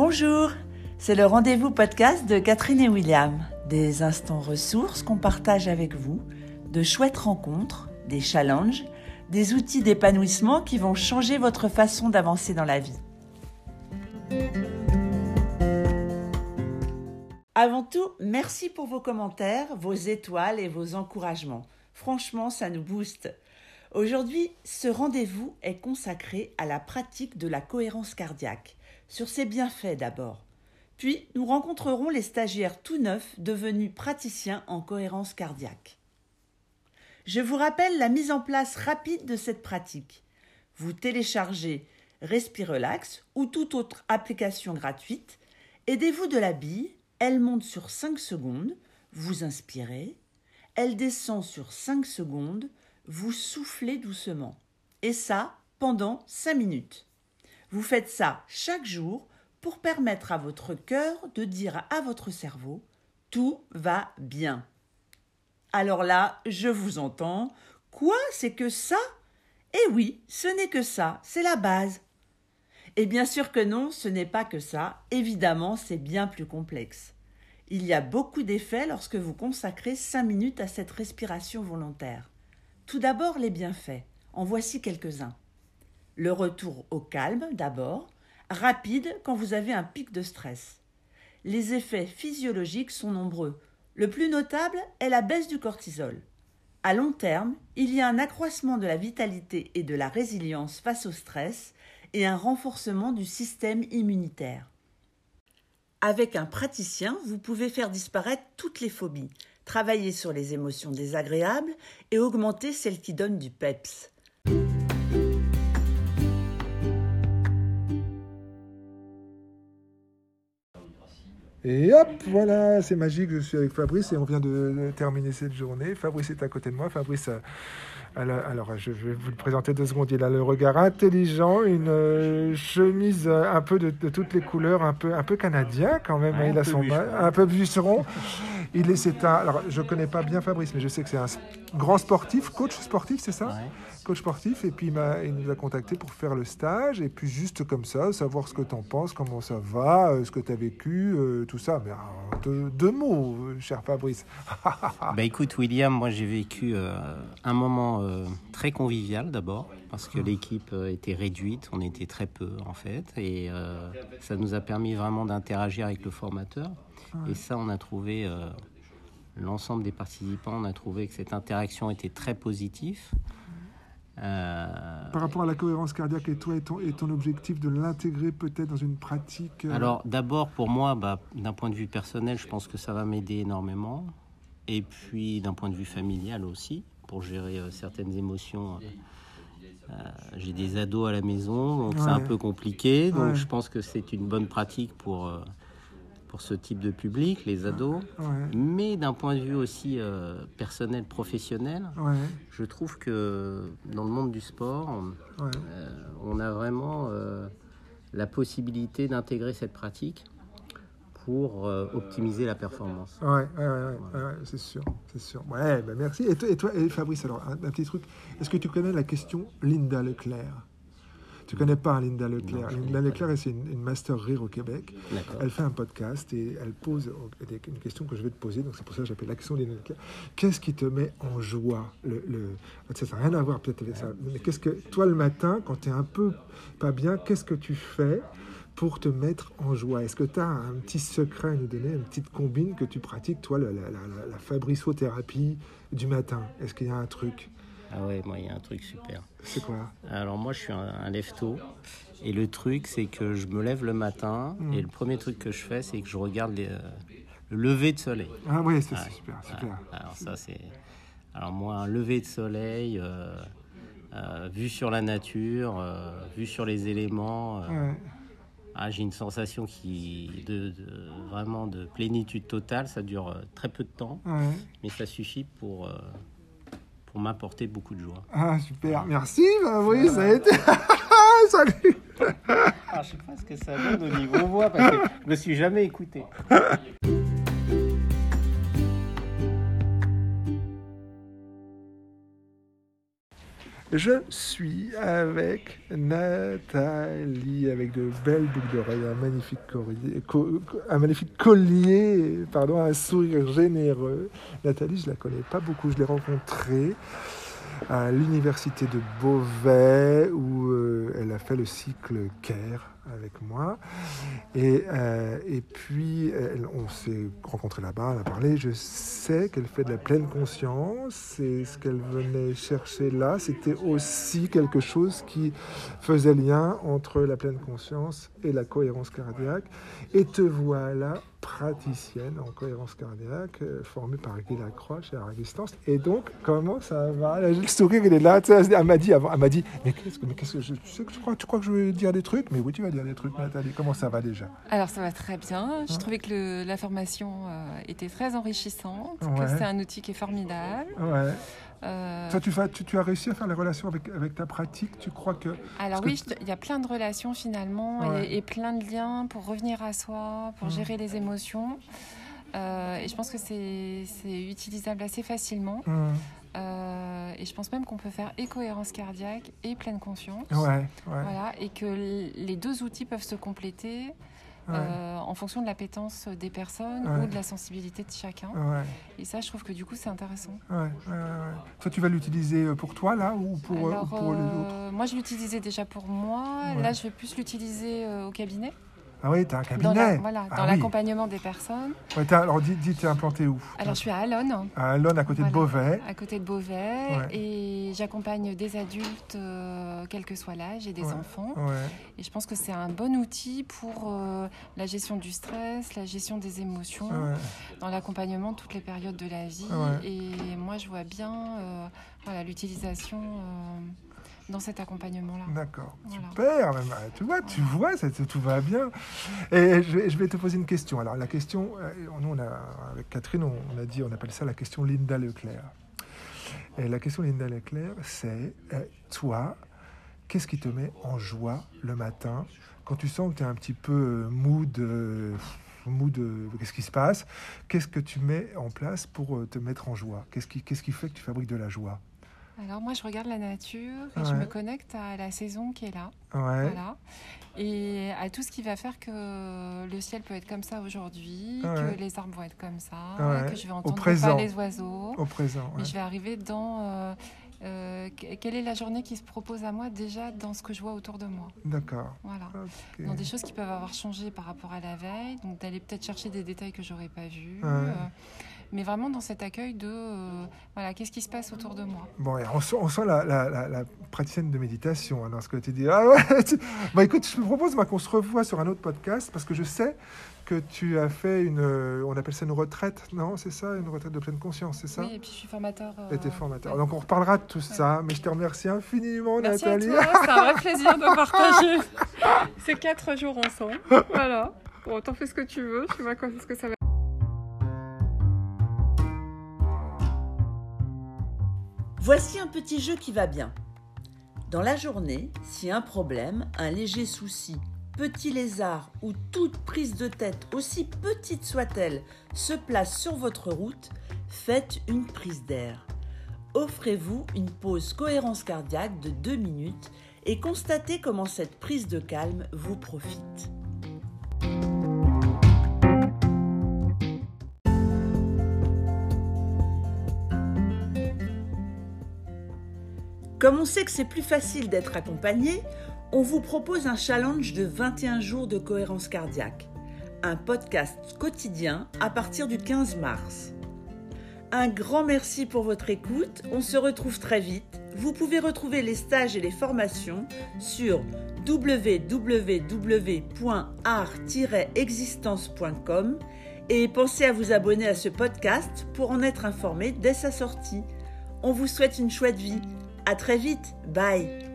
Bonjour, c'est le rendez-vous podcast de Catherine et William. Des instants ressources qu'on partage avec vous, de chouettes rencontres, des challenges, des outils d'épanouissement qui vont changer votre façon d'avancer dans la vie. Avant tout, merci pour vos commentaires, vos étoiles et vos encouragements. Franchement, ça nous booste. Aujourd'hui, ce rendez-vous est consacré à la pratique de la cohérence cardiaque, sur ses bienfaits d'abord. Puis, nous rencontrerons les stagiaires tout neufs devenus praticiens en cohérence cardiaque. Je vous rappelle la mise en place rapide de cette pratique. Vous téléchargez Respirelax ou toute autre application gratuite, aidez-vous de la bille, elle monte sur 5 secondes, vous inspirez, elle descend sur 5 secondes, vous soufflez doucement. Et ça pendant 5 minutes. Vous faites ça chaque jour pour permettre à votre cœur de dire à votre cerveau Tout va bien. Alors là, je vous entends. Quoi? C'est que ça? Eh oui, ce n'est que ça, c'est la base. Et bien sûr que non, ce n'est pas que ça. Évidemment, c'est bien plus complexe. Il y a beaucoup d'effets lorsque vous consacrez cinq minutes à cette respiration volontaire. Tout d'abord, les bienfaits. En voici quelques-uns. Le retour au calme, d'abord, rapide quand vous avez un pic de stress. Les effets physiologiques sont nombreux. Le plus notable est la baisse du cortisol. À long terme, il y a un accroissement de la vitalité et de la résilience face au stress et un renforcement du système immunitaire. Avec un praticien, vous pouvez faire disparaître toutes les phobies, travailler sur les émotions désagréables et augmenter celles qui donnent du peps. Et hop, voilà, c'est magique, je suis avec Fabrice et on vient de terminer cette journée. Fabrice est à côté de moi. Fabrice, alors, je vais vous le présenter deux secondes. Il a le regard intelligent, une euh, chemise un peu de, toutes les couleurs, un peu, un peu canadien quand même. il a son un peu bûcheron. Il est, c'est un, alors je connais pas bien Fabrice, mais je sais que c'est un grand sportif, coach sportif, c'est ça Coach sportif, et puis il, il, nous a contacté pour faire le stage, et puis juste comme ça, savoir ce que tu en penses, comment ça va, euh, ce que tu as vécu, euh, tout ça. Mais deux, mots, cher Fabrice. bah écoute, William, moi j'ai vécu un moment très convivial d'abord, parce que l'équipe était réduite, on était très peu en fait, et ça nous a permis vraiment d'interagir avec le formateur. Et ça, on a trouvé, euh, l'ensemble des participants, on a trouvé que cette interaction était très positive. Euh, Par rapport à la cohérence cardiaque et toi et ton, et ton objectif de l'intégrer peut-être dans une pratique euh, Alors d'abord pour moi, bah, d'un point de vue personnel, je pense que ça va m'aider énormément. Et puis d'un point de vue familial aussi, pour gérer certaines émotions. J'ai des ados à la maison, donc c'est un peu compliqué. Donc je pense que c'est une bonne pratique pour pour ce type de public, les ados. Mais d'un point de vue aussi euh, personnel, professionnel, je trouve que dans le monde du sport, on, euh, a vraiment euh, la possibilité d'intégrer cette pratique pour optimiser la performance. Ouais, c'est sûr, c'est sûr. Ouais, bah merci. Et toi, et toi et Fabrice, alors un petit truc. Est-ce que tu connais la question Linda Leclerc? Tu connais pas Linda Leclerc. Linda Leclerc, c'est une, master rire au Québec. Elle fait un podcast et elle pose une question que je vais te poser. Donc c'est pour ça que j'appelle l'action Linda Leclerc. Qu'est-ce qui te met en joie? Le, Ça n'a rien à voir peut-être avec ça. Mais qu'est-ce que toi le matin, quand tu es un peu pas bien, qu'est-ce que tu fais pour te mettre en joie? Est-ce que tu as un petit secret à nous donner, une petite combine que tu pratiques, toi, la, la, la, fabricothérapie du matin? Est-ce qu'il y a un truc? Ah ouais, moi, il y a un truc super. C'est quoi Alors, moi, je suis un, un lève-tôt. Et le truc, c'est que je me lève le matin. Hmm. Et le premier truc que je fais, c'est que je regarde euh, le lever de soleil. Ah ouais, c'est super, super. alors, ça, c'est. Alors, moi, un lever de soleil. Euh, euh, vu sur la nature, vu sur les éléments, ah, j'ai une sensation qui de, vraiment de plénitude totale. Ça dure très peu de temps, mais ça suffit pour pour m'apporter beaucoup de joie. Ah, super, merci, bah, oui, ça a été. Salut ah, Je sais pas ce que ça donne au niveau voix parce que je me suis jamais écouté. Je suis avec Nathalie, avec de belles boucles d'oreilles, un magnifique collier, un pardon, un sourire généreux. Nathalie, je la connais pas beaucoup, je l'ai rencontrée à l'université de Beauvais où euh, elle a fait le cycle CARE avec moi. Et, euh, et puis, on s'est rencontrés là-bas, on a parlé. Je sais qu'elle fait de la pleine conscience et ce qu'elle venait chercher là, c'était aussi quelque chose qui faisait lien entre la pleine conscience et la cohérence cardiaque. Et te voilà praticienne en cohérence cardiaque, euh, formée par Guy Lacroix chez Distance. Et donc, comment ça va? Le sourire, il est là. Elle m'a dit, avant, elle m'a dit, mais qu'est-ce que, je, tu, sais tu crois que je vais dire des trucs? Mais oui, tu vas dire des trucs, Nathalie. Comment ça va déjà? Alors, ça va très bien. Je hein? trouvais que le, la formation euh, était très enrichissante, que c'est un outil qui est formidable. Ouais. Euh... Toi, tu, tu, tu, as réussi à faire les relations avec, avec ta pratique Tu crois que... Alors oui, il y a plein de relations finalement et, plein de liens pour revenir à soi, pour mmh. gérer les émotions. Euh, et je pense que c'est utilisable assez facilement. Mmh. Euh, et je pense même qu'on peut faire et cohérence cardiaque et pleine conscience. Ouais, ouais. Voilà, et que les deux outils peuvent se compléter. Euh, en fonction de l'appétence des personnes ou de la sensibilité de chacun. Et ça, je trouve que du coup, c'est intéressant. Toi, tu vas l'utiliser euh, pour toi, là, ou pour, pour les autres? Moi, je l'utilisais déjà pour moi. Là, je vais plus l'utiliser au cabinet. Ah oui, tu as un cabinet Dans Voilà, ah dans l'accompagnement des personnes. alors dis, dis tu es implanté où? Alors je suis à Alonne. À Alonne, à côté de Beauvais. À côté de Beauvais. Et j'accompagne des adultes, euh, quel que soit l'âge, et des enfants. Et je pense que c'est un bon outil pour euh, la gestion du stress, la gestion des émotions, dans l'accompagnement de toutes les périodes de la vie. Et moi, je vois bien euh, voilà, l'utilisation dans cet accompagnement-là. D'accord, super. tu vois, tu vois, ça, tout va bien. Et je vais, te poser une question. Alors la question, euh, nous on a, avec Catherine, on, a dit, on appelle ça la question Linda Leclerc. Et la question Linda Leclerc, c'est euh, toi, qu'est-ce qui te met en joie le matin quand tu sens que tu es un petit peu euh, mood mood, qu'est-ce qui se passe? Qu'est-ce que tu mets en place pour te mettre en joie? Qu'est-ce qui, qu'est-ce qui fait que tu fabriques de la joie? Alors moi, je regarde la nature et je me connecte à la saison qui est là. Voilà. Et à tout ce qui va faire que le ciel peut être comme ça aujourd'hui, que les arbres vont être comme ça, que je vais entendre pas les oiseaux. Au présent. Mais je vais arriver dans... Euh, euh, quelle est la journée qui se propose à moi déjà dans ce que je vois autour de moi D'accord. Voilà. Dans des choses qui peuvent avoir changé par rapport à la veille, donc d'aller peut-être chercher des détails que j'aurais pas vus. Euh, mais vraiment dans cet accueil de euh, voilà, qu'est-ce qui se passe autour de moi. Bon, on sent, on sent la, la, la, praticienne de méditation hein, dans ce que tu dis. Ah ouais, bah, écoute, je me propose qu'on se revoie sur un autre podcast parce que je sais que tu as fait une, on appelle ça une retraite, non C'est ça, une retraite de pleine conscience, c'est ça Oui, et puis je suis formateur. Euh... Et tu es formateur. Donc on reparlera de tout ça, mais je te remercie infiniment, Merci Nathalie. À toi, c'est un vrai plaisir de partager ces quatre jours ensemble. Voilà. Bon, t'en fais ce que tu veux, tu vois ce que ça va. Voici un petit jeu qui va bien. Dans la journée, si un problème, un léger souci, petit lézard ou toute prise de tête, aussi petite soit-elle, se place sur votre route, faites une prise d'air. Offrez-vous une pause cohérence cardiaque de 2 minutes et constatez comment cette prise de calme vous profite. Comme on sait que c'est plus facile d'être accompagné, on vous propose un challenge de 21 jours de cohérence cardiaque, un podcast quotidien à partir du 15 mars. Un grand merci pour votre écoute, on se retrouve très vite. Vous pouvez retrouver les stages et les formations sur www.art-existence.com et pensez à vous abonner à ce podcast pour en être informé dès sa sortie. On vous souhaite une chouette vie. À très vite. Bye.